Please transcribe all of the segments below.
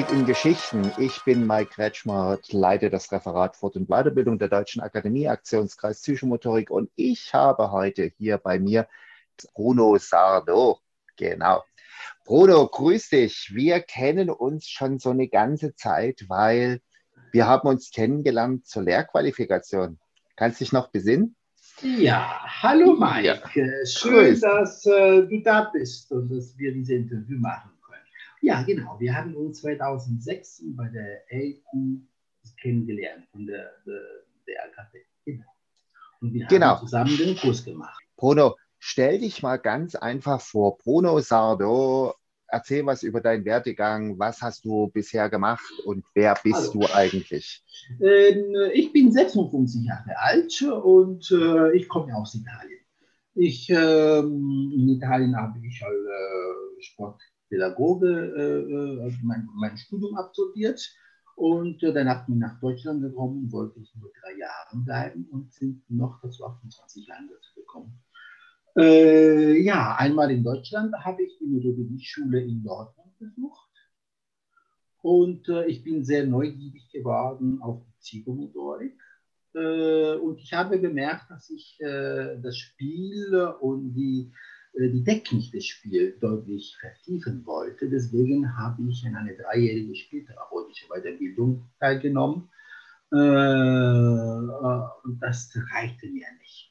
Psychomotorik in Geschichten. Ich bin Mike Kretschmer, leite das Referat Fort- und Weiterbildung der Deutschen Akademie, Aktionskreis Psychomotorik. Und ich habe heute hier bei mir Bruno Sardo. Genau. Bruno, grüß dich. Wir kennen uns schon so eine ganze Zeit, weil wir haben uns kennengelernt zur Lehrqualifikation. Kannst du dich noch besinnen? Ja, hallo Mike. Ja. Schön, grüß. dass äh, du da bist und dass wir dieses Interview machen. Ja, genau. Wir haben uns 2006 bei der LQ kennengelernt, von der, der, der AKP. Genau. Und wir genau. haben zusammen den Kurs gemacht. Bruno, stell dich mal ganz einfach vor. Bruno Sardo, erzähl was über deinen Werdegang. Was hast du bisher gemacht und wer bist also, du eigentlich? Ähm, ich bin 56 Jahre alt und äh, ich komme aus Italien. Ich, ähm, in Italien habe ich äh, Sport Pädagoge äh, also mein, mein, Studium absolviert und äh, danach bin ich nach Deutschland gekommen, wollte ich nur drei Jahre bleiben und sind noch dazu 28 Jahre gekommen. Äh, ja, einmal in Deutschland habe ich die Methodologie-Schule in Dortmund besucht und äh, ich bin sehr neugierig geworden auf die Psychomotorik. Äh, und ich habe gemerkt, dass ich äh, das Spiel und die äh, die Technik des Spiels deutlich vertiefen wollte. Deswegen habe ich in eine dreijährige spieltherapeutische Weiterbildung teilgenommen. Äh, äh, und das reichte mir nicht.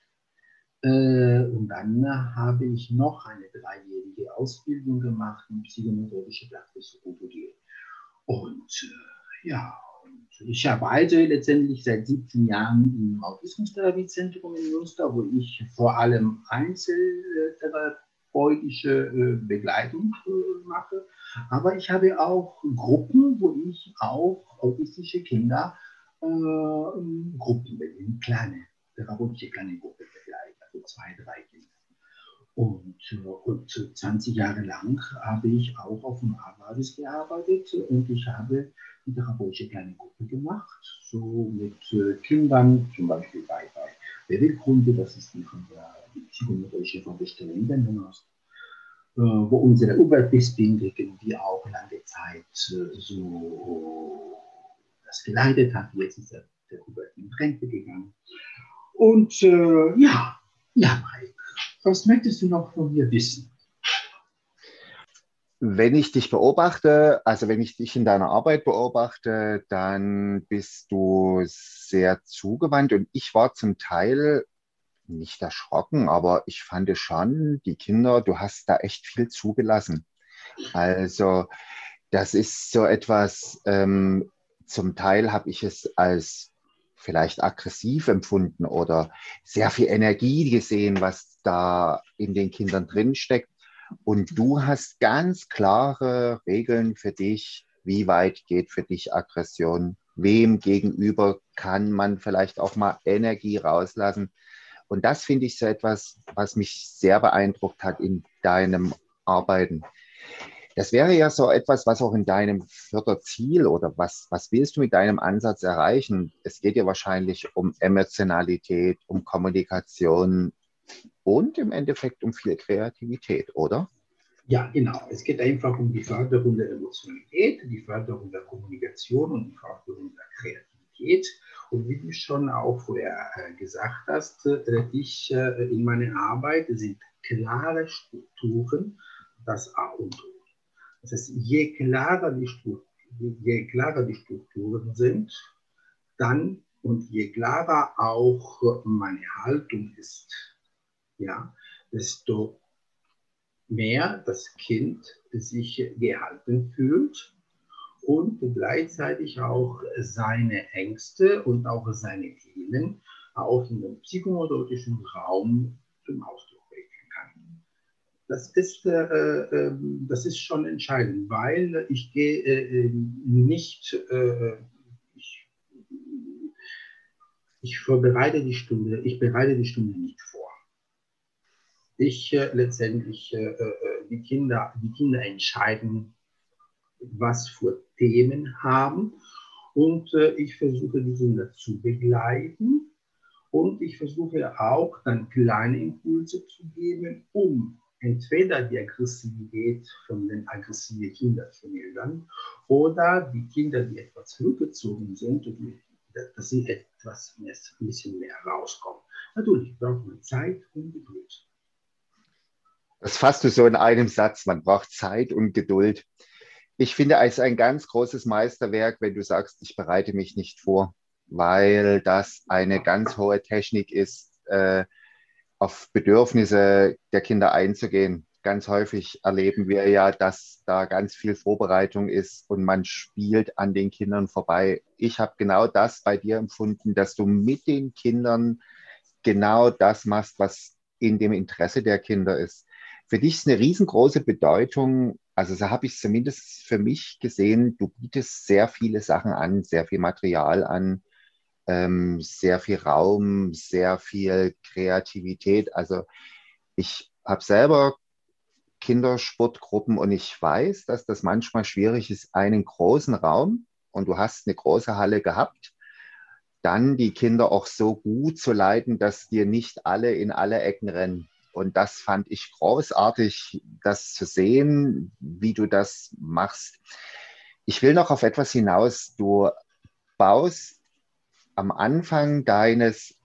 Und dann habe ich noch eine dreijährige Ausbildung gemacht in psychomethodische Psychologie. Und ja, ich arbeite letztendlich seit 17 Jahren im Autismustherapiezentrum in Münster, wo ich vor allem einzeltherapeutische äh, Begleitung äh, mache. Aber ich habe auch Gruppen, wo ich auch autistische Kinder äh, Gruppen, kleine therapeutische kleine Gruppen begleite, also zwei, drei Kinder. Und, und 20 Jahre lang habe ich auch auf dem Arbeits gearbeitet und ich habe eine therapeutische kleine Gruppe gemacht, so mit äh, Kindern, zum Beispiel bei, bei Beweggründe, das ist die von der psychometrische Vorbestellung in Dendenhorst, äh, wo unsere Oberbispindigen, die auch lange Zeit äh, so das geleitet hat, jetzt ist der, der Hubert in Rente gegangen. Und äh, ja, ja, Mike, was möchtest du noch von mir wissen? Wenn ich dich beobachte, also wenn ich dich in deiner Arbeit beobachte, dann bist du sehr zugewandt und ich war zum Teil nicht erschrocken, aber ich fand schon, die Kinder, du hast da echt viel zugelassen. Also das ist so etwas, ähm, zum Teil habe ich es als vielleicht aggressiv empfunden oder sehr viel Energie gesehen, was da in den Kindern drin steckt. Und du hast ganz klare Regeln für dich, wie weit geht für dich Aggression, wem gegenüber kann man vielleicht auch mal Energie rauslassen. Und das finde ich so etwas, was mich sehr beeindruckt hat in deinem Arbeiten. Das wäre ja so etwas, was auch in deinem Förderziel oder was, was willst du mit deinem Ansatz erreichen? Es geht ja wahrscheinlich um Emotionalität, um Kommunikation und im Endeffekt um viel Kreativität, oder? Ja, genau. Es geht einfach um die Förderung der Emotionalität, die Förderung der Kommunikation und die Förderung der Kreativität. Und wie du schon auch vorher äh, gesagt hast, äh, ich äh, in meiner Arbeit sind klare Strukturen das A und O. Das heißt, je klarer die, je klarer die Strukturen sind, dann und je klarer auch meine Haltung ist, ja, desto mehr das Kind sich gehalten fühlt und gleichzeitig auch seine Ängste und auch seine Themen auch in dem psychomotorischen Raum zum Ausdruck das ist, äh, äh, das ist schon entscheidend, weil ich gehe äh, nicht, äh, ich, ich vorbereite die Stunde, ich bereite die Stunde nicht. Ich äh, letztendlich, äh, die, Kinder, die Kinder entscheiden, was für Themen haben und ich versuche die Kinder zu begleiten und ich versuche auch dann kleine Impulse zu geben, um entweder die Aggressivität von den aggressiven Kindern vermildern oder die Kinder, die etwas zurückgezogen sind, dass sie etwas mehr, ein bisschen mehr rauskommen. Natürlich braucht man Zeit und Geduld. Das fasst du so in einem Satz. Man braucht Zeit und Geduld. Ich finde es ein ganz großes Meisterwerk, wenn du sagst, ich bereite mich nicht vor, weil das eine ganz hohe Technik ist, äh, auf Bedürfnisse der Kinder einzugehen. Ganz häufig erleben wir ja, dass da ganz viel Vorbereitung ist und man spielt an den Kindern vorbei. Ich habe genau das bei dir empfunden, dass du mit den Kindern genau das machst, was in dem Interesse der Kinder ist. Für dich ist eine riesengroße Bedeutung, also so habe ich es zumindest für mich gesehen, du bietest sehr viele Sachen an, sehr viel Material an, ähm, sehr viel Raum, sehr viel Kreativität. Also ich habe selber Kindersportgruppen und ich weiß, dass das manchmal schwierig ist, einen großen Raum und du hast eine große Halle gehabt, dann die Kinder auch so gut zu leiten, dass dir nicht alle in alle Ecken rennen. Und das fand ich großartig, das zu sehen, wie du das machst. Ich will noch auf etwas hinaus. Du baust am Anfang deines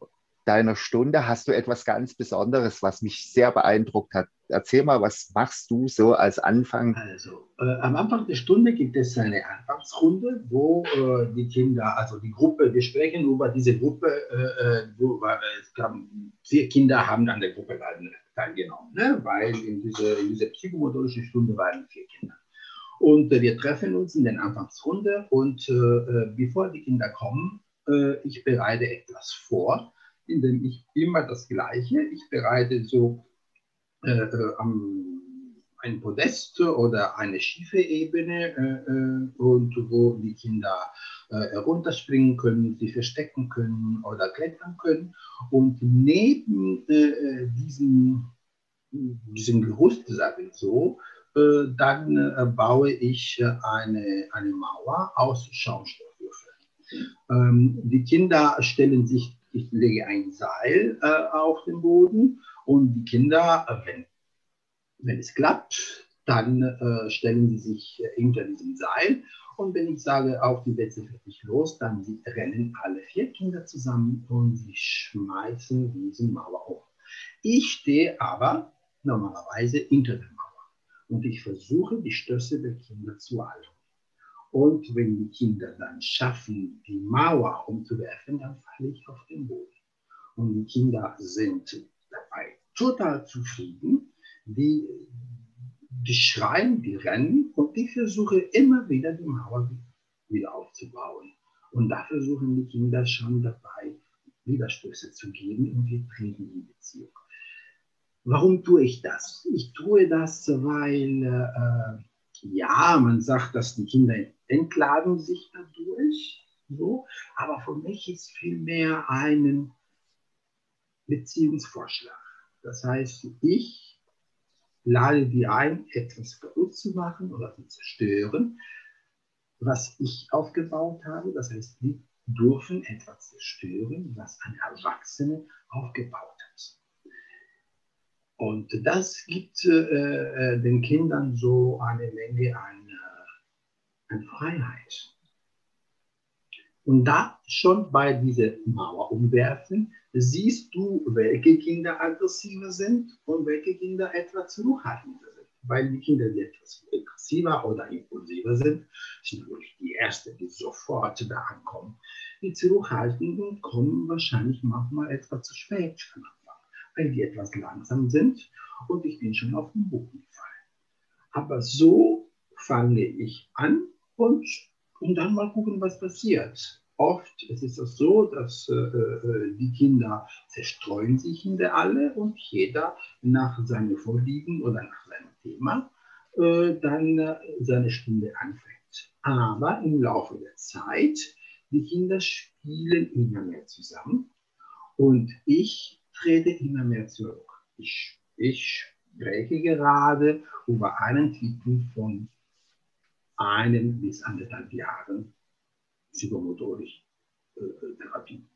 deiner Stunde hast du etwas ganz Besonderes, was mich sehr beeindruckt hat. Erzähl mal, was machst du so als Anfang? Also, äh, am Anfang der Stunde gibt es eine Anfangsrunde, wo äh, die Kinder, also die Gruppe, wir sprechen über diese Gruppe, äh, äh wo, es gab, vier Kinder haben an der Gruppe teilgenommen, ne? weil in dieser diese psychomotorischen Stunde waren vier Kinder. Und äh, wir treffen uns in der Anfangsrunde und äh, bevor die Kinder kommen, ich bereite etwas vor indem ich immer das Gleiche, ich bereite so äh, äh am, ein Podest oder eine schiefe Ebene äh, äh, und wo die Kinder äh, runterspringen können, sie verstecken können oder klettern können. Und neben äh, diesem, diesem Gerüst, sage ich so, dann baue ich eine, eine Mauer aus Schaumstoffwürfeln. Ähm, die Kinder stellen sich ich lege ein Seil äh, auf den Boden und die Kinder, äh, wenn, wenn es klappt, dann äh, stellen sie sich äh, hinter diesem Seil und wenn ich sage, auf die Plätze fertig los, dann sie rennen alle vier Kinder zusammen und sie schmeißen diese Mauer hoch. Ich stehe aber normalerweise hinter der Mauer und ich versuche, die Stöße der Kinder zu halten. Und wenn die Kinder dann schaffen, die Mauer umzuwerfen, dann falle ich auf den Boden. Und die Kinder sind dabei total zufrieden. Die, die schreien, die rennen und ich versuche immer wieder die Mauer wieder aufzubauen. Und da versuchen die Kinder schon dabei, Widerstöße zu geben und wir treten die Beziehung. Warum tue ich das? Ich tue das, weil äh, ja, man sagt, dass die Kinder entladen sich dadurch, so, aber für mich ist vielmehr ein Beziehungsvorschlag. Das heißt, ich lade die ein, etwas kaputt zu machen oder zu zerstören, was ich aufgebaut habe. Das heißt, die dürfen etwas zerstören, was ein Erwachsener aufgebaut. Und das gibt äh, äh, den Kindern so eine Menge an, äh, an Freiheit. Und da schon bei dieser Mauer umwerfen, siehst du, welche Kinder aggressiver sind und welche Kinder etwas zurückhaltender sind. Weil die Kinder, die etwas aggressiver oder impulsiver sind, sind natürlich die Ersten, die sofort da ankommen. Die Zurückhaltenden kommen wahrscheinlich manchmal etwas zu spät weil die etwas langsam sind und ich bin schon auf den Boden gefallen. Aber so fange ich an und, und dann mal gucken, was passiert. Oft ist es so, dass äh, äh, die Kinder zerstreuen sich in der Alle und jeder nach seinem Vorlieben oder nach seinem Thema äh, dann äh, seine Stunde anfängt. Aber im Laufe der Zeit, die Kinder spielen immer mehr zusammen und ich trete immer mehr zurück. Ich, ich spreche gerade über einen Titel von einem bis anderthalb Jahren psychomotorisch äh, Therapie.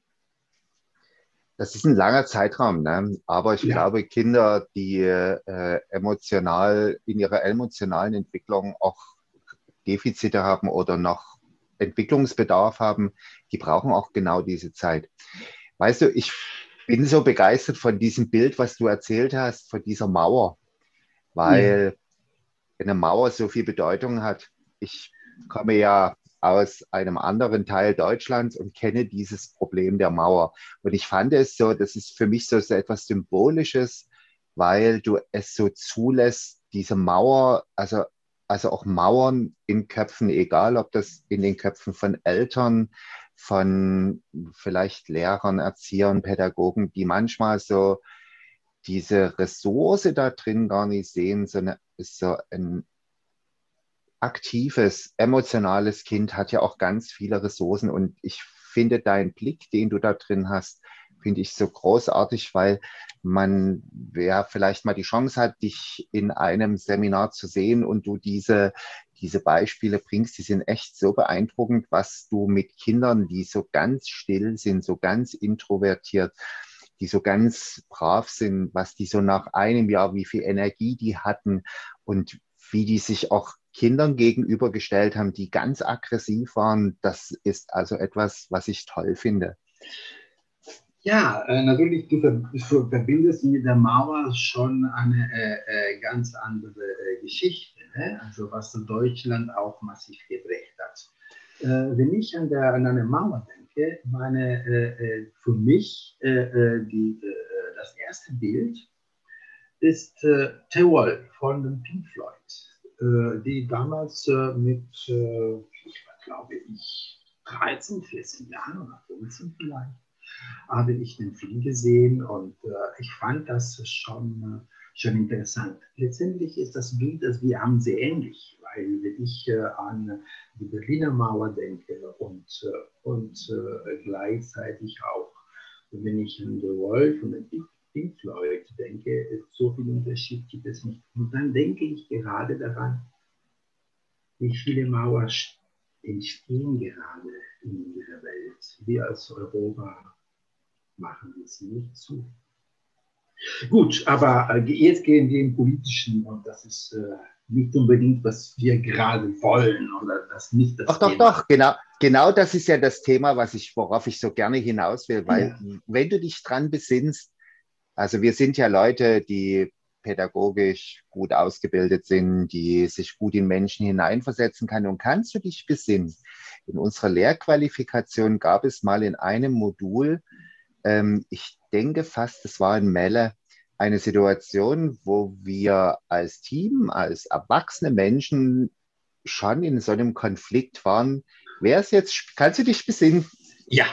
Das ist ein langer Zeitraum, ne? aber ich ja. glaube, Kinder, die äh, emotional in ihrer emotionalen Entwicklung auch Defizite haben oder noch Entwicklungsbedarf haben, die brauchen auch genau diese Zeit. Weißt du, ich bin so begeistert von diesem Bild, was du erzählt hast, von dieser Mauer, weil ja. eine Mauer so viel Bedeutung hat. Ich komme ja aus einem anderen Teil Deutschlands und kenne dieses Problem der Mauer. Und ich fand es so, das ist für mich so, etwas Symbolisches, weil du es so zulässt, diese Mauer, also, also auch Mauern in Köpfen, egal ob das in den Köpfen von Eltern, von vielleicht Lehrern, Erziehern, Pädagogen, die manchmal so diese Ressource da drin gar nicht sehen, sondern ist so ein aktives, emotionales Kind hat ja auch ganz viele Ressourcen. Und ich finde deinen Blick, den du da drin hast, finde ich so großartig, weil man ja vielleicht mal die Chance hat, dich in einem Seminar zu sehen und du diese, diese Beispiele bringst, die sind echt so beeindruckend, was du mit Kindern, die so ganz still sind, so ganz introvertiert, die so ganz brav sind, was die so nach einem Jahr, wie viel Energie die hatten und wie die sich auch Kindern gegenübergestellt haben, die ganz aggressiv waren. Das ist also etwas, was ich toll finde. Ja, äh, natürlich, du, verbindest mit der Mauer schon eine äh, äh, ganz andere äh, Geschichte, ne? also was Deutschland auch massiv geprägt hat. Äh, wenn ich an, der, an eine Mauer denke, meine, äh, für mich die, das erste Bild ist äh, The Wall von Pink Floyd äh, die damals äh, mit, äh, ich glaube ich, 13, 14 Jahren oder 15 vielleicht, habe ich den Film gesehen und ich fand das schon, schon interessant. Letztendlich ist das Bild, das wir haben, sehr ähnlich, weil wenn ich an die Berliner Mauer denke und, und gleichzeitig auch, wenn ich an The Wall von den Pink Floyd denke, so viel Unterschied gibt es nicht. Und dann denke ich gerade daran, wie viele Mauern entstehen gerade in unserer Welt. Wir als Europa machen das nicht zu. Gut, aber äh, jetzt gehen wir im Politischen und das ist äh, nicht unbedingt, was wir gerade wollen oder das nicht das Doch, Thema. doch, doch, genau. Genau das ist ja das Thema, was ich, worauf ich so gerne hinaus will, weil ja. wenn du dich dran besinnst, also wir sind ja Leute, die pädagogisch gut ausgebildet sind, die sich gut in Menschen hineinversetzen kann. Und kannst du dich besinnen? In unserer Lehrqualifikation gab es mal in einem Modul, ähm, ich denke fast, es war in Melle, eine Situation, wo wir als Team, als erwachsene Menschen schon in so einem Konflikt waren. Wer ist jetzt, kannst du dich besinnen? Ja.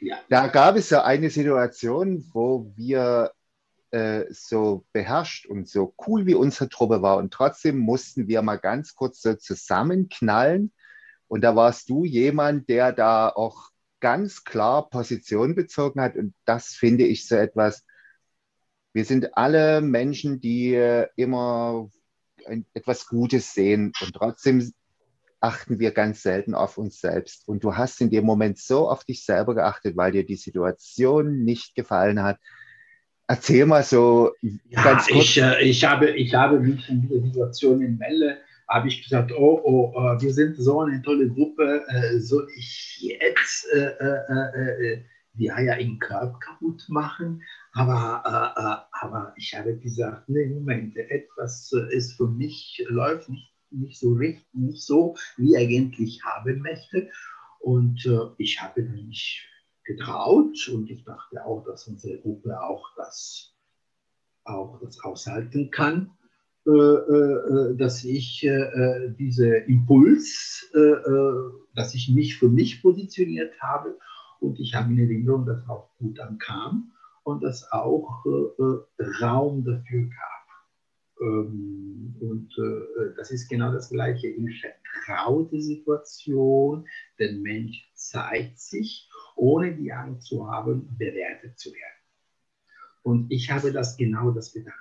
ja. Da gab es ja eine Situation, wo wir äh, so beherrscht und so cool wie unsere Truppe war. Und trotzdem mussten wir mal ganz kurz so zusammenknallen. Und da warst du jemand, der da auch ganz klar Position bezogen hat. Und das finde ich so etwas. Wir sind alle Menschen, die äh, immer etwas Gutes sehen und trotzdem achten wir ganz selten auf uns selbst. Und du hast in dem Moment so auf dich selber geachtet, weil dir die Situation nicht gefallen hat, Erzähl mal so ja, ganz kurz. Ich, äh, ich, habe, ich habe mich in dieser Situation in Melle, habe ich gesagt, oh, oh, oh, wir sind so eine tolle Gruppe, äh, soll ich jetzt äh, äh, äh die Eier im Körper kaputt machen? Aber, äh, aber ich habe gesagt, nee, Moment, etwas ist für mich, läuft nicht, nicht so richtig, nicht so, wie ich eigentlich haben möchte. Und ich habe mich getraut und ich dachte auch, dass unsere Gruppe auch das, auch das aushalten kann, äh, äh, dass ich äh, diese Impuls, äh, äh, dass ich mich für mich positioniert habe und ich habe in Erinnerung, dass auch gut ankam und dass auch äh, Raum dafür gab. Ähm, und das ist genau das Gleiche in vertraute Situation. Der Mensch zeigt sich ohne die Angst zu haben, bewertet zu werden. Und ich habe das genau das getan.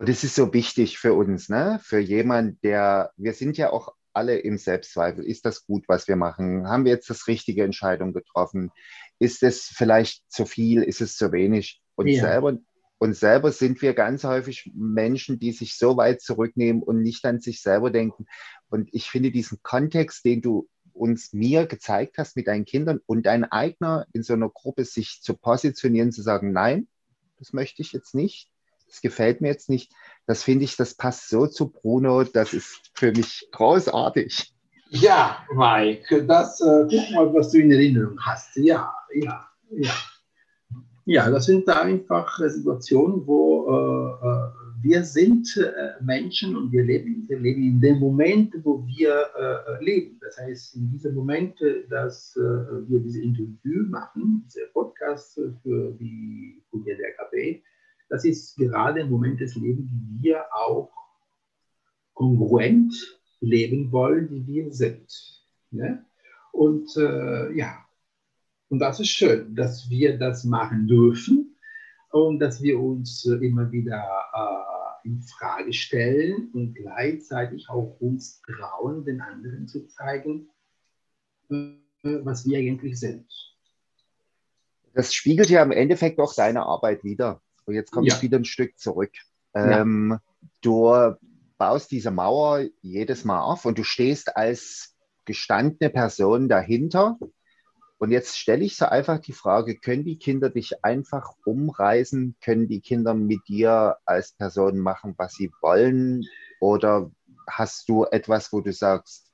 Und das ist so wichtig für uns, ne? Für jemand, der, wir sind ja auch alle im Selbstzweifel. Ist das gut, was wir machen? Haben wir jetzt das richtige Entscheidung getroffen? ist es vielleicht zu viel, ist es zu wenig? Und ja. selber und selber sind wir ganz häufig Menschen, die sich so weit zurücknehmen und nicht an sich selber denken. Und ich finde diesen Kontext, den du uns mir gezeigt hast mit deinen Kindern und dein eigener in so einer Gruppe sich zu positionieren, zu sagen, nein, das möchte ich jetzt nicht, das gefällt mir jetzt nicht, das finde ich, das passt so zu Bruno, das ist für mich großartig. Ja, Mike, das, äh, guck mal, was du in Erinnerung hast. Ja, ja, ja. Ja, das sind einfach Situationen, wo äh, äh, wir sind äh, Menschen und wir leben, wir leben in dem Moment, wo wir äh, leben. Das heißt, in diesem Moment, dass äh, wir diese Interview machen, diese Podcast für die Studie der KP, das ist gerade ein Moment des Lebens, wie wir auch kongruent leben wollen, wie wir sind. Ne? Und äh, ja, und das ist schön, dass wir das machen dürfen und dass wir uns äh, immer wieder äh, in Frage stellen und gleichzeitig auch uns trauen, den anderen zu zeigen, äh, was wir eigentlich sind. Das spiegelt ja im Endeffekt auch deine Arbeit wieder. Und jetzt komme ja. ich wieder ein Stück zurück. Ähm, ja. Du baust diese Mauer jedes Mal auf und du stehst als gestandene Person dahinter und jetzt stelle ich so einfach die Frage, können die Kinder dich einfach umreißen? Können die Kinder mit dir als Person machen, was sie wollen? Oder hast du etwas, wo du sagst,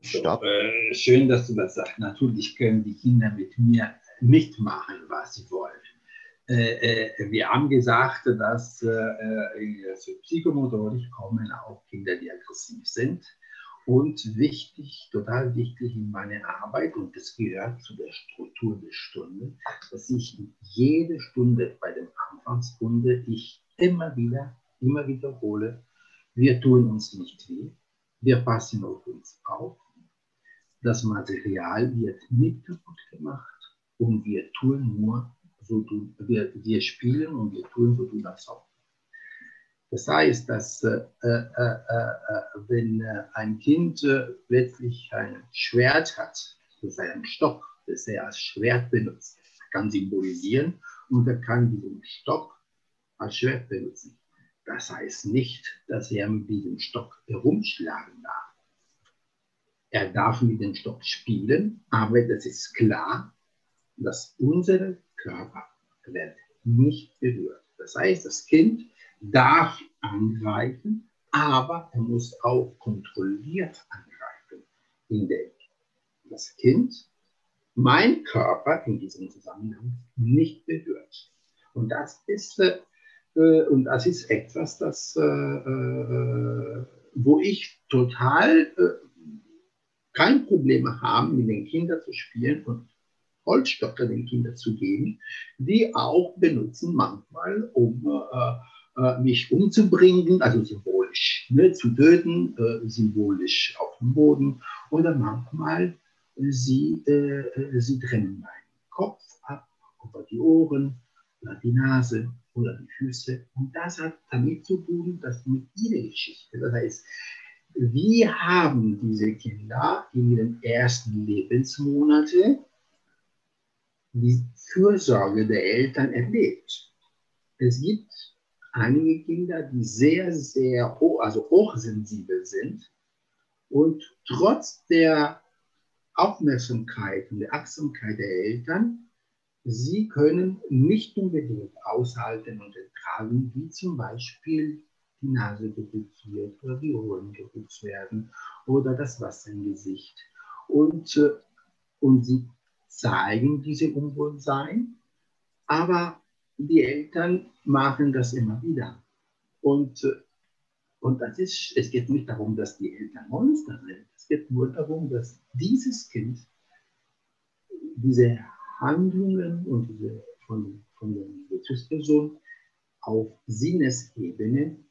stopp? So, äh, schön, dass du das sagst. Natürlich können die Kinder mit mir mitmachen, was sie wollen. Äh, äh, wir haben gesagt, dass äh, äh für Psychomotorik kommen auch Kinder, die aggressiv sind. Und wichtig, total wichtig in meiner Arbeit, und das gehört zu der Struktur der Stunde, dass ich jede Stunde bei der Anfangsrunde ich immer wieder, immer wiederhole, wir tun uns nicht weh, wir passen auf uns auf, das Material wird nicht kaputt gemacht und wir tun nur, so tun, wir, wir spielen und wir tun so tun das auch. Das heißt, dass äh, äh, äh, äh wenn äh, ein Kind äh, plötzlich ein Schwert hat, das ist ein Stock, das er als Schwert benutzt, kann symbolisieren und er kann diesen Stock als Schwert benutzen. Das heißt nicht, dass er mit diesem Stock herumschlagen darf. Er darf mit dem Stock spielen, aber das ist klar, dass unser Körper wird nicht berührt. Das heißt, das Kind darf angreifen, aber er muss auch kontrolliert angreifen, indem das Kind mein Körper in diesem Zusammenhang nicht berührt. Und das ist, äh, und das ist etwas, das, äh, äh, wo ich total äh, kein Problem habe, mit den Kindern zu spielen und Holzstöcke den Kindern zu geben, die auch benutzen manchmal, um äh, äh, mich umzubringen, also symbolisch, ne, zu töten, äh, symbolisch auf dem Boden. Oder manchmal, äh, sie, äh, sie trennen meinen Kopf ab, über die Ohren, oder die Nase oder die Füße. Und das hat damit zu tun, dass mit ihrer Geschichte, das heißt, wie haben diese Kinder in ihren ersten Lebensmonaten die Fürsorge der Eltern erlebt? Es gibt einige Kinder, die sehr, sehr hoch, also hochsensibel sind und trotz der Aufmerksamkeit und der Achtsamkeit der Eltern, sie können nicht unbedingt aushalten und ertragen, wie zum Beispiel die Nase geputzt wird oder die Ohren geputzt werden oder das Wasser im Gesicht. Und, äh, und sie zeigen diese Unwohlsein, aber die Eltern machen das immer wieder. Und, äh, und das ist, es geht nicht darum, dass die Eltern Monster sind. Es geht nur darum, dass dieses Kind diese Handlungen und diese von, von der Bezugsperson auf Sinnesebene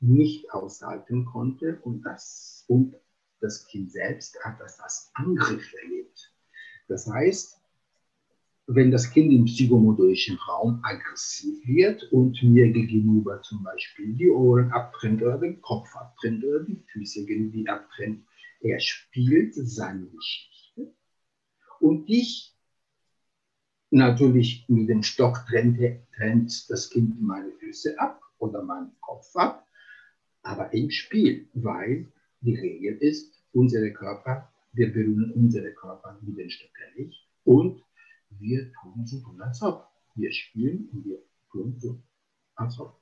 nicht aushalten konnte und das, und das Kind selbst hat das als Angriff erlebt. Das heißt, wenn das Kind im psychomotorischen Raum aggressiv wird und mir gegenüber zum Beispiel die Ohren abtrennt oder den Kopf abtrennt oder die Füße irgendwie abtrennt, er spielt seine Geschichte. Und ich Natürlich mit dem Stock trennt, trennt das Kind meine Füße ab oder meinen Kopf ab, aber im Spiel, weil die Regel ist, unsere Körper, wir berühren unsere Körper mit den Stöcken nicht und wir tun so als ob. Wir spielen und wir tun so als ob.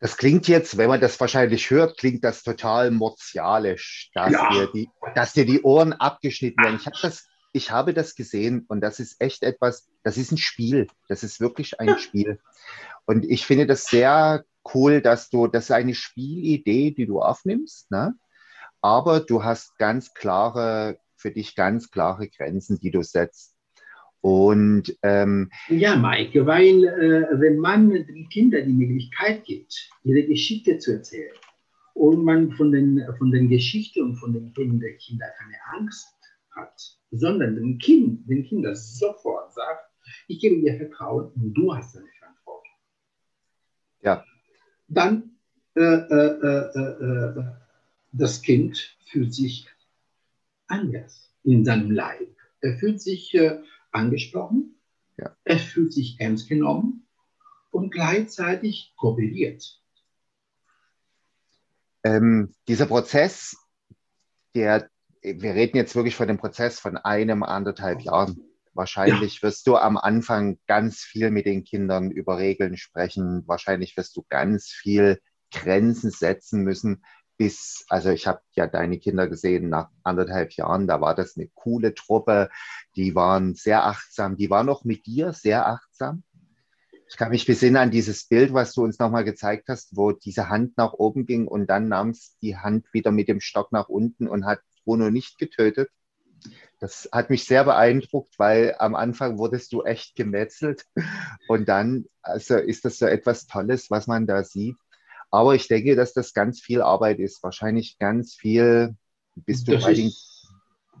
Das klingt jetzt, wenn man das wahrscheinlich hört, klingt das total mortialisch, dass, ja. dir, die, dass dir die Ohren abgeschnitten werden. Ich habe das, ich habe das gesehen und das ist echt etwas, das ist ein Spiel. Das ist wirklich ein Spiel. Und ich finde das sehr cool, dass du, das ist eine Spielidee, die du aufnimmst, ne? Aber du hast ganz klare, für dich ganz klare Grenzen, die du setzt. Und ähm, ja, Maike, weil äh, wenn man den Kindern die Möglichkeit gibt, ihre Geschichte zu erzählen und man von den, von den Geschichten und von den Themen der Kinder keine Angst hat, sondern dem Kind, den Kindern sofort sagt, ich gebe dir Vertrauen und du hast eine Verantwortung. Ja. Dann äh, äh, äh, äh das Kind fühlt sich anders in seinem Leib. Er fühlt sich äh, angesprochen, ja. er fühlt sich ernst genommen und gleichzeitig kooperiert. Ähm, dieser Prozess, der, wir reden jetzt wirklich von dem Prozess von einem, anderthalb Jahren. Wahrscheinlich ja. wirst du am Anfang ganz viel mit den Kindern über Regeln sprechen. Wahrscheinlich wirst du ganz viel Grenzen setzen müssen bis, also ich habe ja deine Kinder gesehen nach anderthalb Jahren, da war das eine coole Truppe, die waren sehr achtsam, die waren auch mit dir sehr achtsam. Ich kann mich besinnen an dieses Bild, was du uns nochmal gezeigt hast, wo diese Hand nach oben ging und dann nahm es die Hand wieder mit dem Stock nach unten und hat Bruno nicht getötet. Das hat mich sehr beeindruckt, weil am Anfang wurdest du echt gemetzelt und dann also ist das so etwas Tolles, was man da sieht. Aber ich denke, dass das ganz viel Arbeit ist. Wahrscheinlich ganz viel bist du das bei den.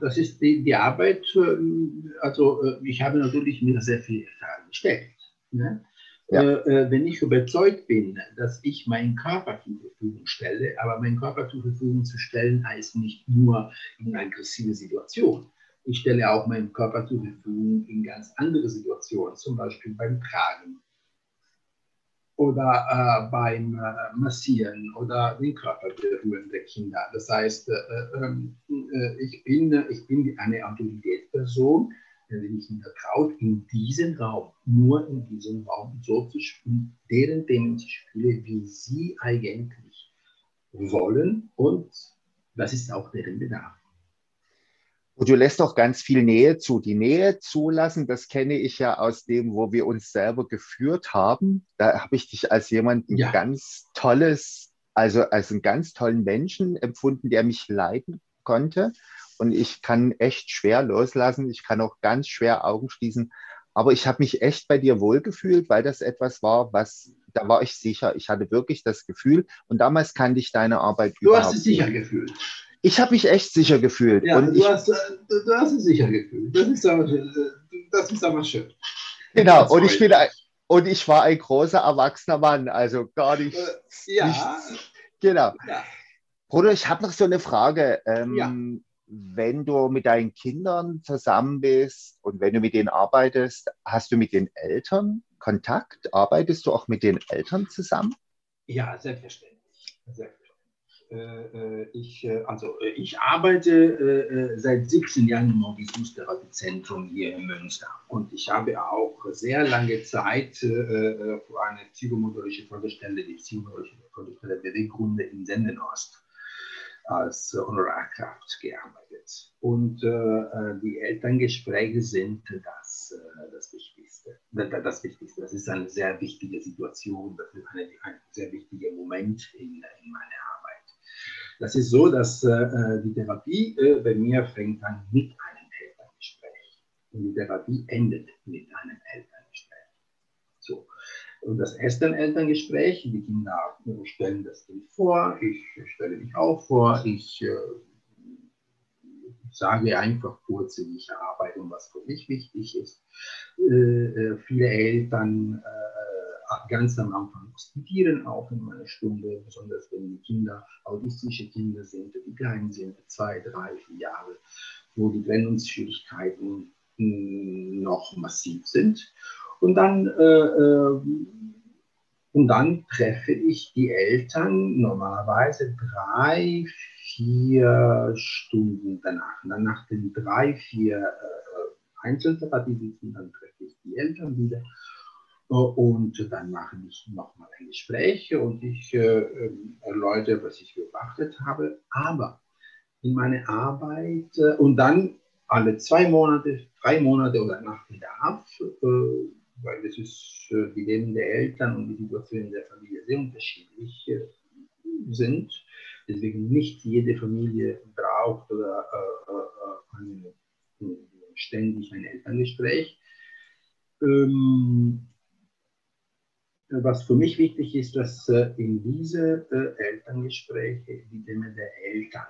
Das ist die, die Arbeit, äh, also äh, ich habe natürlich mir sehr viele Fragen gestellt. Ne? Ja. Äh, wenn ich überzeugt bin, dass ich meinen Körper zur Verfügung stelle, aber meinen Körper zur Verfügung zu stellen, heißt nicht nur in aggressive Situationen. Ich stelle auch meinen Körper zur Verfügung in ganz andere Situationen, zum Beispiel beim Tragen, oder äh, beim äh, Massieren oder den Körper berühren der Kinder. Das heißt, äh, ähm, äh ich, bin, ich bin eine Autoritätsperson, der den Kindern traut, in diesem Raum, nur in diesem Raum so zu spielen, deren Themen zu spielen, wie sie eigentlich wollen und das ist auch deren Bedarf. Und du lässt auch ganz viel Nähe zu. Die Nähe zulassen, das kenne ich ja aus dem, wo wir uns selber geführt haben. Da habe ich dich als jemanden ja. ganz tolles, also als einen ganz tollen Menschen empfunden, der mich leiden konnte. Und ich kann echt schwer loslassen. Ich kann auch ganz schwer Augen schließen. Aber ich habe mich echt bei dir wohlgefühlt, weil das etwas war, was, da war ich sicher. Ich hatte wirklich das Gefühl. Und damals kannte ich deine Arbeit du überhaupt. Du hast es sicher gefühlt ich habe mich echt sicher gefühlt. Ja, und du, ich, hast, du, du hast dich sicher gefühlt. Das ist aber, das ist aber schön. Genau, und ich, bin, und ich war ein großer erwachsener Mann, also gar nicht. Äh, ja. Nichts, genau. Ja. Bruder, ich habe noch so eine Frage. Ähm, ja. Wenn du mit deinen Kindern zusammen bist und wenn du mit denen arbeitest, hast du mit den Eltern Kontakt? Arbeitest du auch mit den Eltern zusammen? Ja, selbstverständlich. selbstverständlich. Äh, äh, ich, äh, also ich arbeite seit 17 Jahren im Autismus-Therapiezentrum hier in Münster und ich habe auch sehr lange Zeit für eine psychomotorische Förderstelle, die psychomotorische Förderstelle Beweggründe in Sendenost als Honorarkraft gearbeitet. Und die Elterngespräche sind das, das Wichtigste. Das, das, Wichtigste. Das ist eine sehr wichtige Situation, das ist eine, ein sehr wichtiger Moment in, in meiner Arbeit. Das ist so, dass äh, die Therapie äh, bei mir fängt an mit einem Elterngespräch. Und die Therapie endet mit einem Elterngespräch. So. Und das erste Elterngespräch, die Kinder stellen das Kind vor, ich stelle mich auch vor, ich äh, sage einfach kurz, wie ich arbeite und was für mich wichtig ist. Äh, äh viele Eltern äh, ganz am Anfang hospitieren, auch in meiner Stunde, besonders wenn die Kinder autistische Kinder sind, die klein sind, zwei, drei, vier Jahre, wo die Trennungsschwierigkeiten noch massiv sind. Und dann, äh, äh, und dann treffe ich die Eltern normalerweise drei, vier Stunden danach. Und dann nach den drei, vier äh, Einzeltherapiesitzen, dann treffe ich die Eltern wieder. Und dann mache ich nochmal ein Gespräch und ich äh, ähm, erläutere, was ich beobachtet habe. Aber in meine Arbeit äh, und dann alle zwei Monate, drei Monate oder nach Bedarf, äh, weil das ist die Leben der Eltern und die Situation der Familie sehr unterschiedlich sind. Deswegen nicht jede Familie braucht oder ständig ein Elterngespräch. Ähm, was für mich wichtig ist, dass in diese Elterngespräche die Themen der Eltern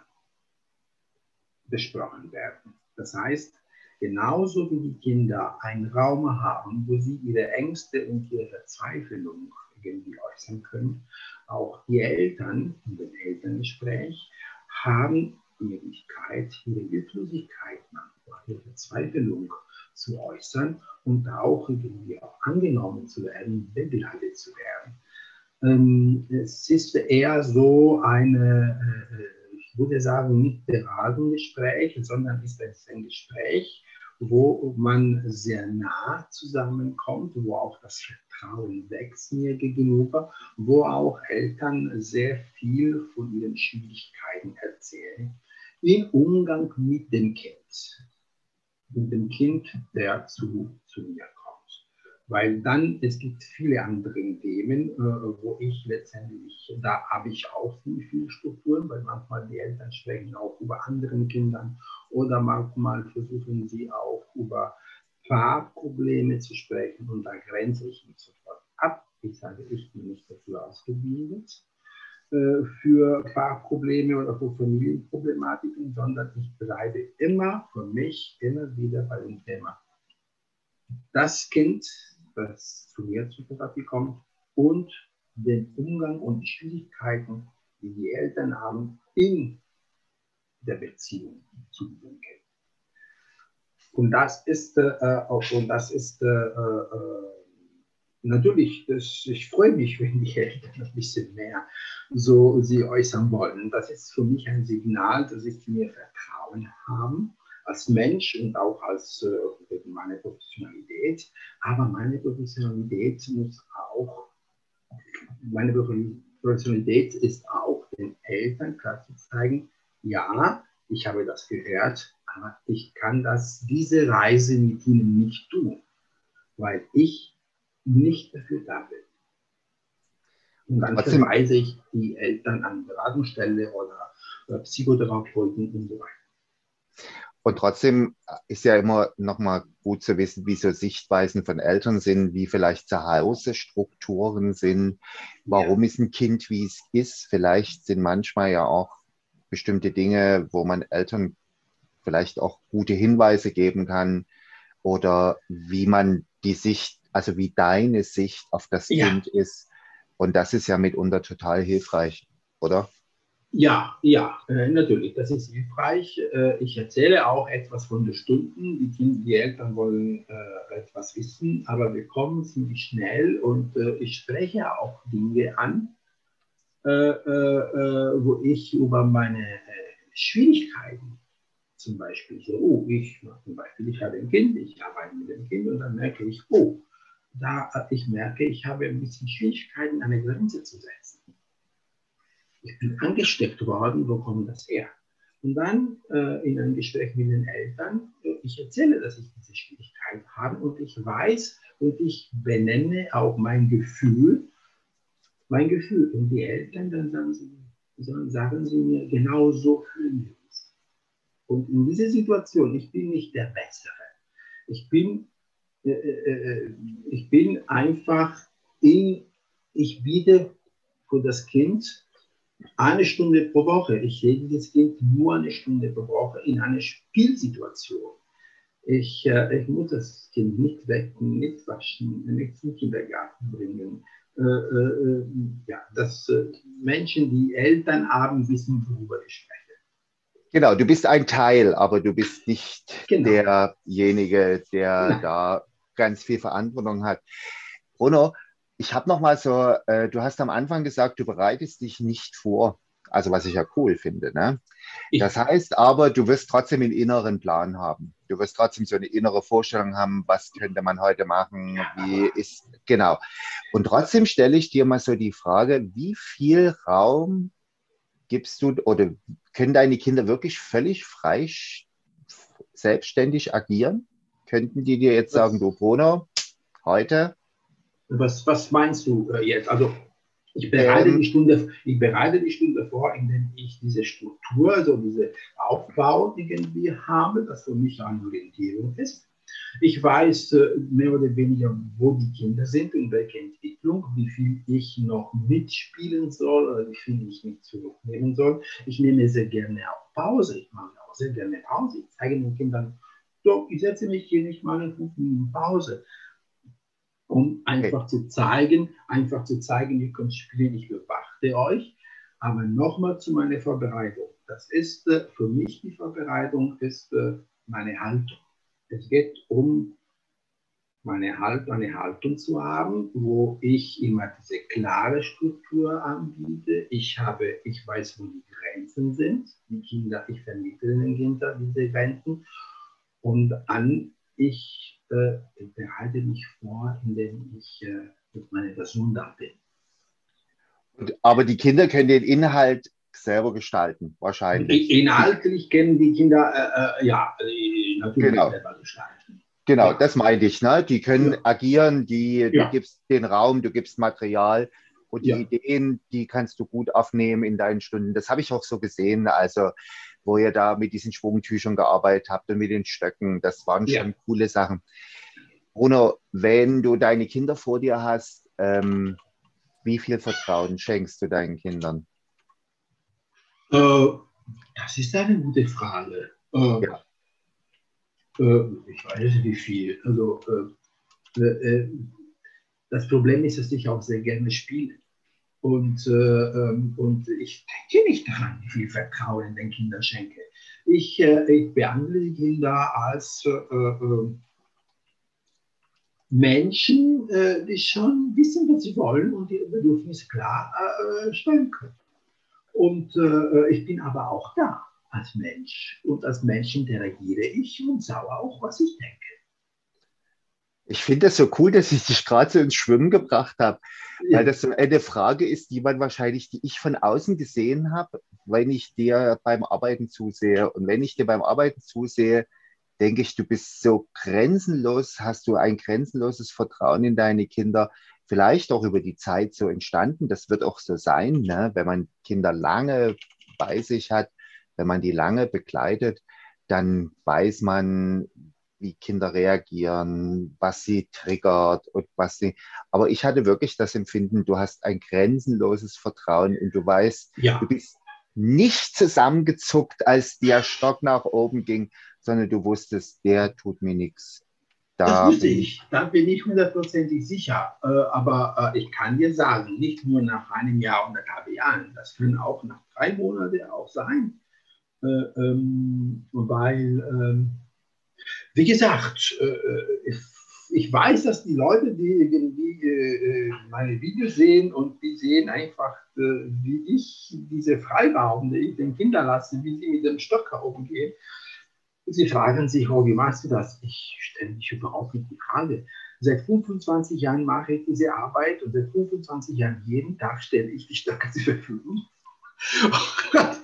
besprochen werden. Das heißt, genauso wie die Kinder einen Raum haben, wo sie ihre Ängste und ihre Verzweiflung irgendwie äußern können, auch die Eltern in dem Elterngespräch haben die Möglichkeit, ihre Hilflosigkeit, ihre Verzweiflung zu äußern und auch irgendwie auch angenommen zu werden, begleitet zu werden. Ähm, es ist eher so eine äh, ich würde sagen, nicht Beratungsgespräch, sondern ist es ein Gespräch, wo man sehr nah zusammenkommt, wo auch das Vertrauen wächst mir gegenüber, wo auch Eltern sehr viel von ihren Schwierigkeiten erzählen. Im Umgang mit dem Kind, mit dem Kind, der zu, zu mir kommt weil dann, es gibt viele andere Themen, äh, wo ich letztendlich, da habe ich auch viel, viel Strukturen, weil manchmal die Eltern sprechen auch über anderen Kindern oder manchmal versuchen sie auch über Fahrprobleme zu sprechen und da grenze ich mich sofort ab. Ich sage, ich bin nicht dafür ausgebildet für Fahrprobleme oder für Familienproblematiken, sondern ich bleibe immer für mich immer wieder bei dem Thema. Das Kind das zu mir zur Therapie kommt und den Umgang und Schwierigkeiten, die die Eltern haben in der Beziehung zu diesem Kind. Und das ist, äh, und das ist äh, äh, natürlich, das, ich freue mich, wenn die Eltern ein bisschen mehr so sie äußern wollen. Das ist für mich ein Signal, dass sie mir Vertrauen haben als Mensch und auch als äh, meine Professionalität. Aber meine Professionalität muss auch, meine Professionalität ist auch den Eltern klar zu zeigen, ja, ich habe das gehört, aber ich kann das, diese Reise mit ihnen nicht tun, weil ich nicht dafür da bin. Und dann verweise ich die Eltern an Beratungsstelle oder, oder Psychotherapeuten und so weiter. Und trotzdem ist ja immer nochmal gut zu wissen, wie so Sichtweisen von Eltern sind, wie vielleicht zu Hause Strukturen sind, warum ja. ist ein Kind, wie es ist. Vielleicht sind manchmal ja auch bestimmte Dinge, wo man Eltern vielleicht auch gute Hinweise geben kann oder wie man die Sicht, also wie deine Sicht auf das ja. Kind ist. Und das ist ja mitunter total hilfreich, oder? Ja, ja, äh, natürlich, das ist hilfreich. Äh, ich erzähle auch etwas von den Stunden. Die, Kinder, die Eltern wollen äh, etwas wissen, aber wir kommen ziemlich schnell und ich spreche auch Dinge an, wo ich über meine Schwierigkeiten zum Beispiel so, oh, ich zum Beispiel, ich habe ein Kind, ich arbeite mit dem Kind und dann merke ich, oh, da ich merke, ich habe ein bisschen Schwierigkeiten, eine Grenze zu setzen ich bin angesteckt worden, wo kommt das her? Und dann äh, in einem Gespräch mit den Eltern, äh, ich erzähle, dass ich diese Schwierigkeit habe und ich weiß und ich benenne auch mein Gefühl, mein Gefühl. Und die Eltern dann sagen sie, dann sagen sie mir, genau so fühlen wir uns. Und in dieser Situation, ich bin nicht der Bessere. Ich bin, äh, äh, äh ich bin einfach in, ich biete für das Kind eine Stunde pro Woche. Ich lege das Kind nur eine Stunde pro Woche in eine Spielsituation. Ich, äh, ich muss das Kind nicht wecken, nicht waschen, nicht zum Kindergarten bringen. Äh, äh, äh ja, dass äh, Menschen, die Eltern haben, wissen, worüber ich spreche. Genau, du bist ein Teil, aber du bist nicht genau. derjenige, der genau. da ganz viel Verantwortung hat. Bruno, ich habe noch mal so, äh, du hast am Anfang gesagt, du bereitest dich nicht vor. Also was ich ja cool finde. Ne? Das heißt aber, du wirst trotzdem einen inneren Plan haben. Du wirst trotzdem so eine innere Vorstellung haben, was könnte man heute machen, wie ist, genau. Und trotzdem stelle ich dir mal so die Frage, wie viel Raum gibst du oder können deine Kinder wirklich völlig frei selbstständig agieren? Könnten die dir jetzt sagen, du Bruno, heute? Was, was meinst du äh, jetzt? Also ich bereite, ähm, die Stunde, ich bereite die Stunde vor, indem ich diese Struktur, also diese Aufbau irgendwie habe, das für mich eine Orientierung ist. Ich weiß äh, mehr oder weniger, wo die Kinder sind und welche Entwicklung, wie viel ich noch mitspielen soll oder wie viel ich nicht zurücknehmen soll. Ich nehme sehr gerne auch Pause. Ich mache auch sehr gerne Pause. Ich zeige den Kindern, so, ich setze mich hier nicht mal in fünf Minuten Pause um einfach okay. zu zeigen, einfach zu zeigen, ihr könnt spielen, ich bewachte euch. Aber nochmal zu meiner Vorbereitung. Das ist äh, für mich die Vorbereitung, ist äh, meine Haltung. Es geht um meine Haltung, eine Haltung zu haben, wo ich immer diese klare Struktur anbiete. Ich habe, ich weiß, wo die Grenzen sind. Die Kinder, ich vermittle den Kindern diese Grenzen. Und an ich äh, bereite mich vor, indem ich äh, mit meiner Person da bin. Und, aber die Kinder können den Inhalt selber gestalten, wahrscheinlich. Inhaltlich kennen die Kinder, äh, äh ja, natürlich genau. selber gestalten. Genau, ja. das meinte ich. Ne? Die können ja. agieren, die, ja. du gibst den Raum, du gibst Material und die Ideen, die kannst du gut aufnehmen in deinen Stunden. Das habe ich auch so gesehen. Also wo ihr da mit diesen Schwungtüchern gearbeitet habt und mit den Stöcken. Das waren ja. schon coole Sachen. Bruno, wenn du deine Kinder vor dir hast, ähm, wie viel Vertrauen schenkst du deinen Kindern? Äh, das ist eine gute Frage. Äh, ja. äh, ich weiß nicht, wie viel. Also, das Problem ist, dass ich auch sehr gerne spiele. Und, äh, ähm, und ich denke nicht daran, wie viel Vertrauen den Kindern schenke. Ich, äh, ich behandle die Kinder als äh, äh Menschen, äh, die schon wissen, was sie wollen und ihre Bedürfnisse klar äh, stellen können. Und ich bin aber auch da als Mensch. Und als Mensch interagiere ich und sage auch, was ich denke. Ich finde das so cool, dass ich dich gerade so ins Schwimmen gebracht habe, ja. weil das so eine Frage ist, die man wahrscheinlich, die ich von außen gesehen habe, wenn ich dir beim Arbeiten zusehe. Und wenn ich dir beim Arbeiten zusehe, denke ich, du bist so grenzenlos, hast du ein grenzenloses Vertrauen in deine Kinder, vielleicht auch über die Zeit so entstanden. Das wird auch so sein, ne? wenn man Kinder lange bei sich hat, wenn man die lange begleitet, dann weiß man, wie Kinder reagieren, was sie triggert und was sie. Aber ich hatte wirklich das Empfinden, du hast ein grenzenloses Vertrauen und du weißt, ja. du bist nicht zusammengezuckt, als der Stock nach oben ging, sondern du wusstest, der tut mir nichts. Da das wusste ich, da bin ich hundertprozentig sicher. Äh, aber äh, ich kann dir sagen, nicht nur nach einem Jahr und anderthalb Jahren, das können auch nach drei Monaten auch sein. Äh, ähm, weil ähm, wie gesagt, äh, äh, ich weiß, dass die Leute, die irgendwie äh, meine Videos sehen und die sehen einfach, wie ich diese Freiraum, die ich den Kindern lasse, wie sie mit dem Stock umgehen. Sie fragen sich, oh, wie machst du das? Ich stelle mich überhaupt nicht die Frage. Seit 25 Jahren mache ich diese Arbeit und seit 25 Jahren jeden Tag stelle ich die Stöcke zur Verfügung.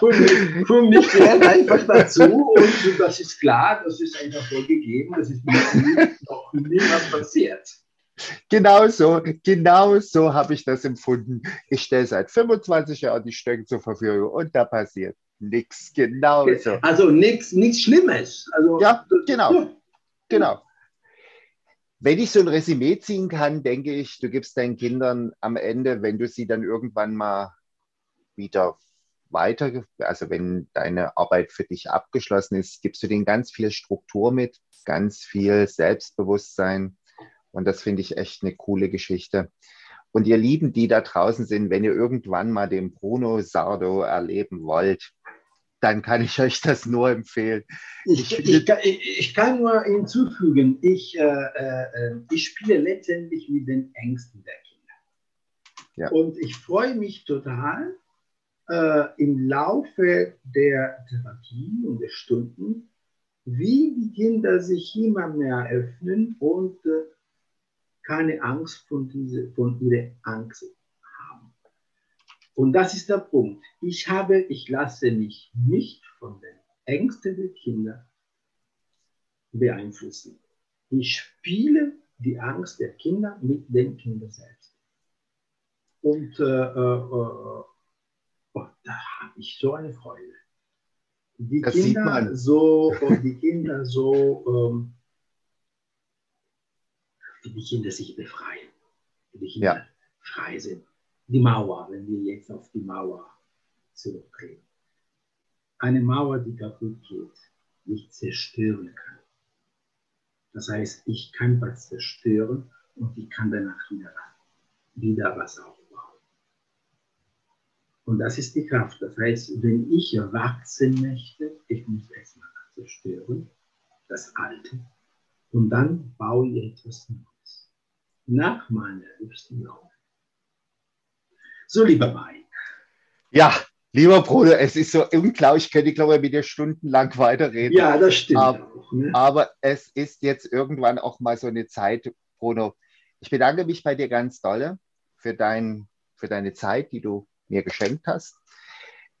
und mich gehört einfach dazu und das ist klar, das ist einfach so gegeben, das ist mir noch nie was passiert. Genau so, genau so habe ich das empfunden. Ich stelle seit 25 Jahren die Stöcke zur Verfügung und da passiert nichts. Genau so. Also nichts Schlimmes. Also, ja, genau. Ja. Genau. Wenn ich so ein Resümee ziehen kann, denke ich, du gibst deinen Kindern am Ende, wenn du sie dann irgendwann mal wieder weiter, also wenn deine Arbeit für dich abgeschlossen ist, gibst du denen ganz viel Struktur mit, ganz viel Selbstbewusstsein. Und das finde ich echt eine coole Geschichte. Und ihr Lieben, die da draußen sind, wenn ihr irgendwann mal den Bruno Sardo erleben wollt, dann kann ich euch das nur empfehlen. Ich, ich, ich, kann, ich kann, nur hinzufügen, ich, äh, äh, ich spiele letztendlich mit den Ängsten der Kinder. Ja. Und ich freue mich total, äh, im Laufe der Therapie und der Stunden, wie die Kinder sich immer mehr öffnen und äh, keine Angst von, diese, von ihrer Angst haben. Und das ist der Punkt. Ich habe, ich lasse mich nicht von den Ängsten der Kinder beeinflussen. Ich spiele die Angst der Kinder mit den Kindern selbst. Und äh, äh, Oh, da habe ich so eine Freude. Die das Kinder so, die Kinder so, ähm, wie die Kinder sich befreien, wie die Kinder ja. frei sind. Die Mauer, wenn wir jetzt auf die Mauer zurückgehen. Eine Mauer, die kaputt geht, nicht zerstören kann. Das heißt, ich kann was zerstören und ich kann danach wieder, wieder was aufbauen. Und das ist die Kraft. Das heißt, wenn ich wachsen möchte, ich muss erstmal zerstören, das Alte, und dann baue ich etwas Neues. Nach meiner höchsten Laune. So, lieber Mike. Ja, lieber Bruder, es ist so unglaublich, ich könnte, glaube ich, mit dir stundenlang weiterreden. Ja, das stimmt. Aber, auch, ne? aber es ist jetzt irgendwann auch mal so eine Zeit, Bruno. Ich bedanke mich bei dir ganz dolle für, dein, für deine Zeit, die du mir geschenkt hast.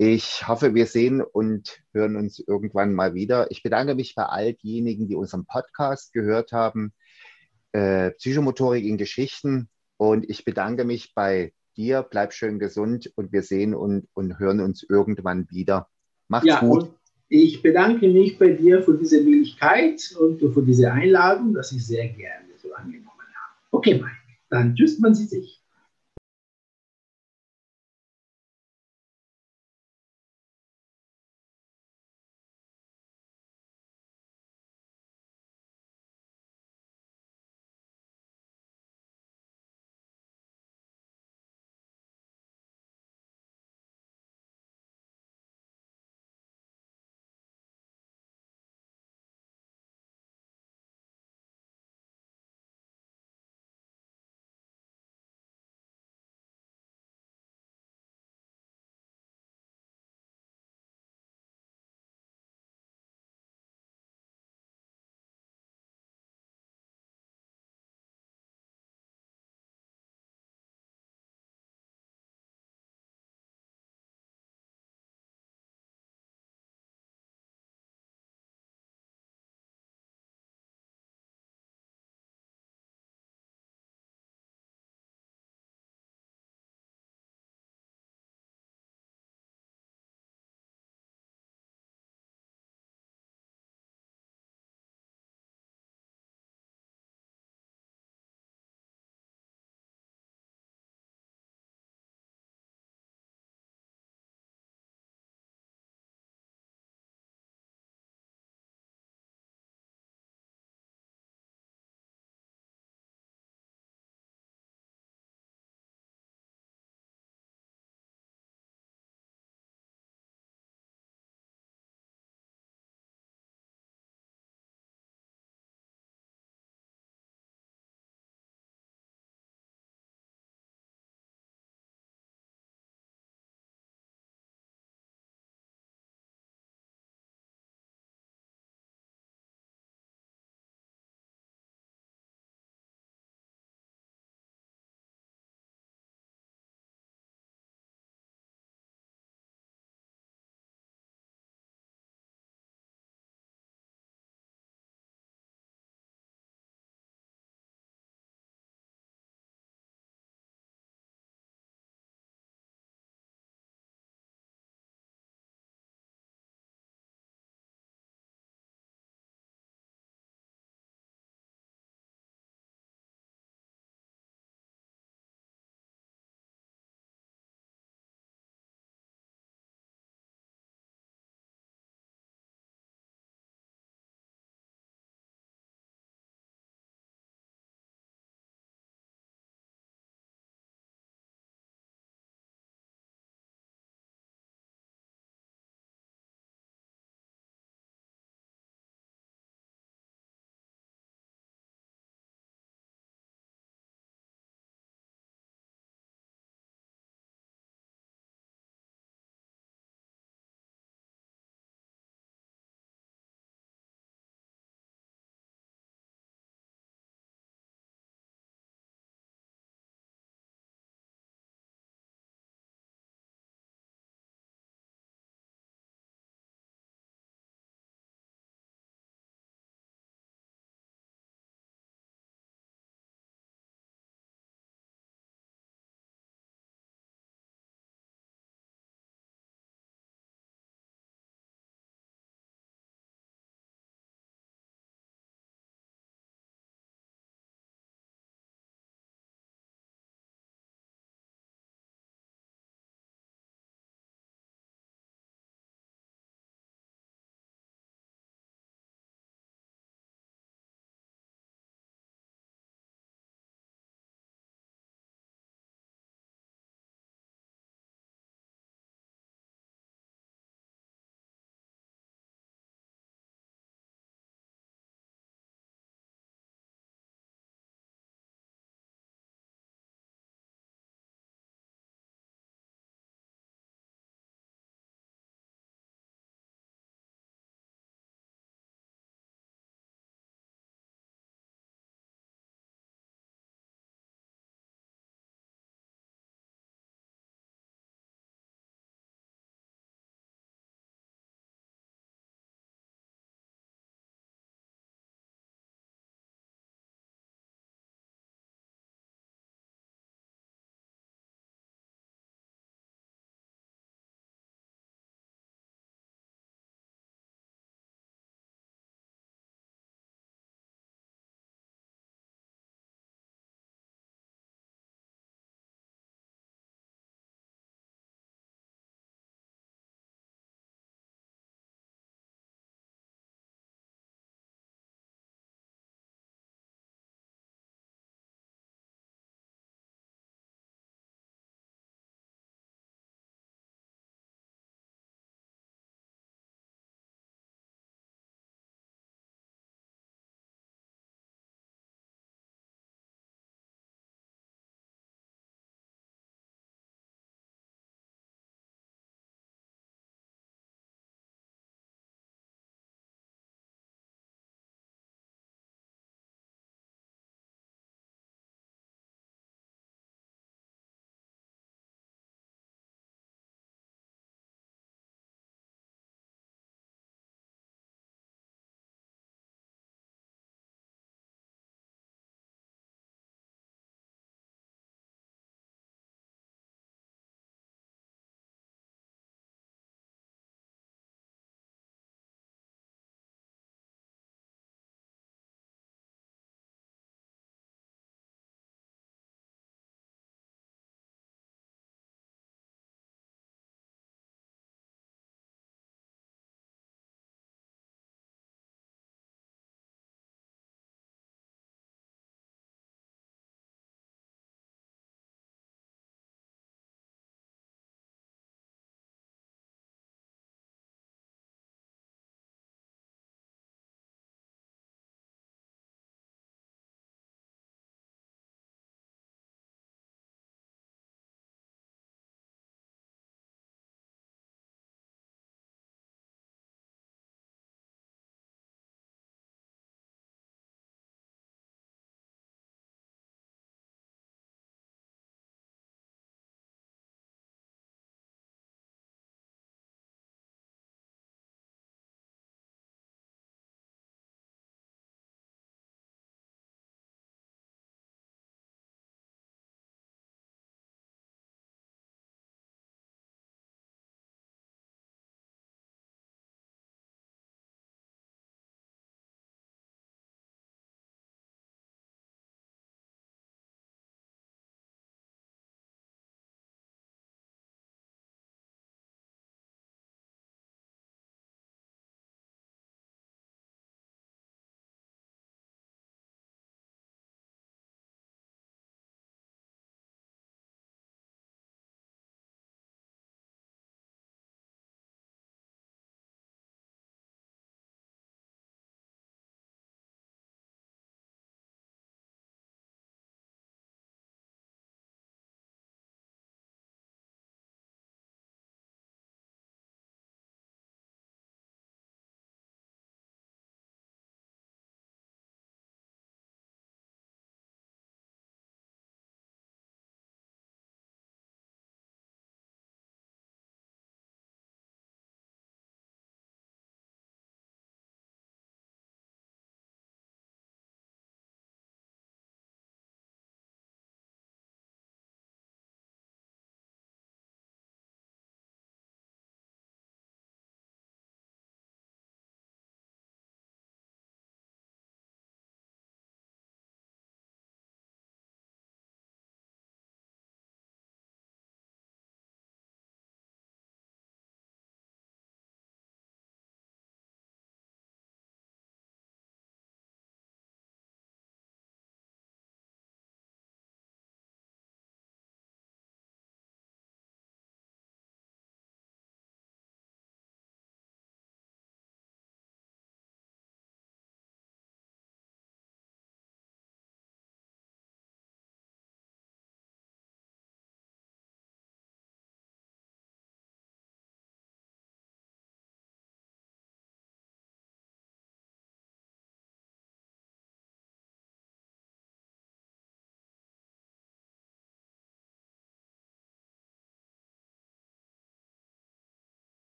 Ich hoffe, wir sehen und hören uns irgendwann mal wieder. Ich bedanke mich bei all diejenigen, die unseren Podcast gehört haben, äh, Psychomotorik in Geschichten. Und ich bedanke mich bei dir. Bleib schön gesund und wir sehen und, und hören uns irgendwann wieder. Macht's ja, gut. Ich bedanke mich bei dir für diese Möglichkeit und für diese Einladung, dass ich sehr gerne so angenommen habe. Okay, Mike, dann tschüss, man sieht sich.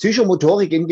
Psychomotorik in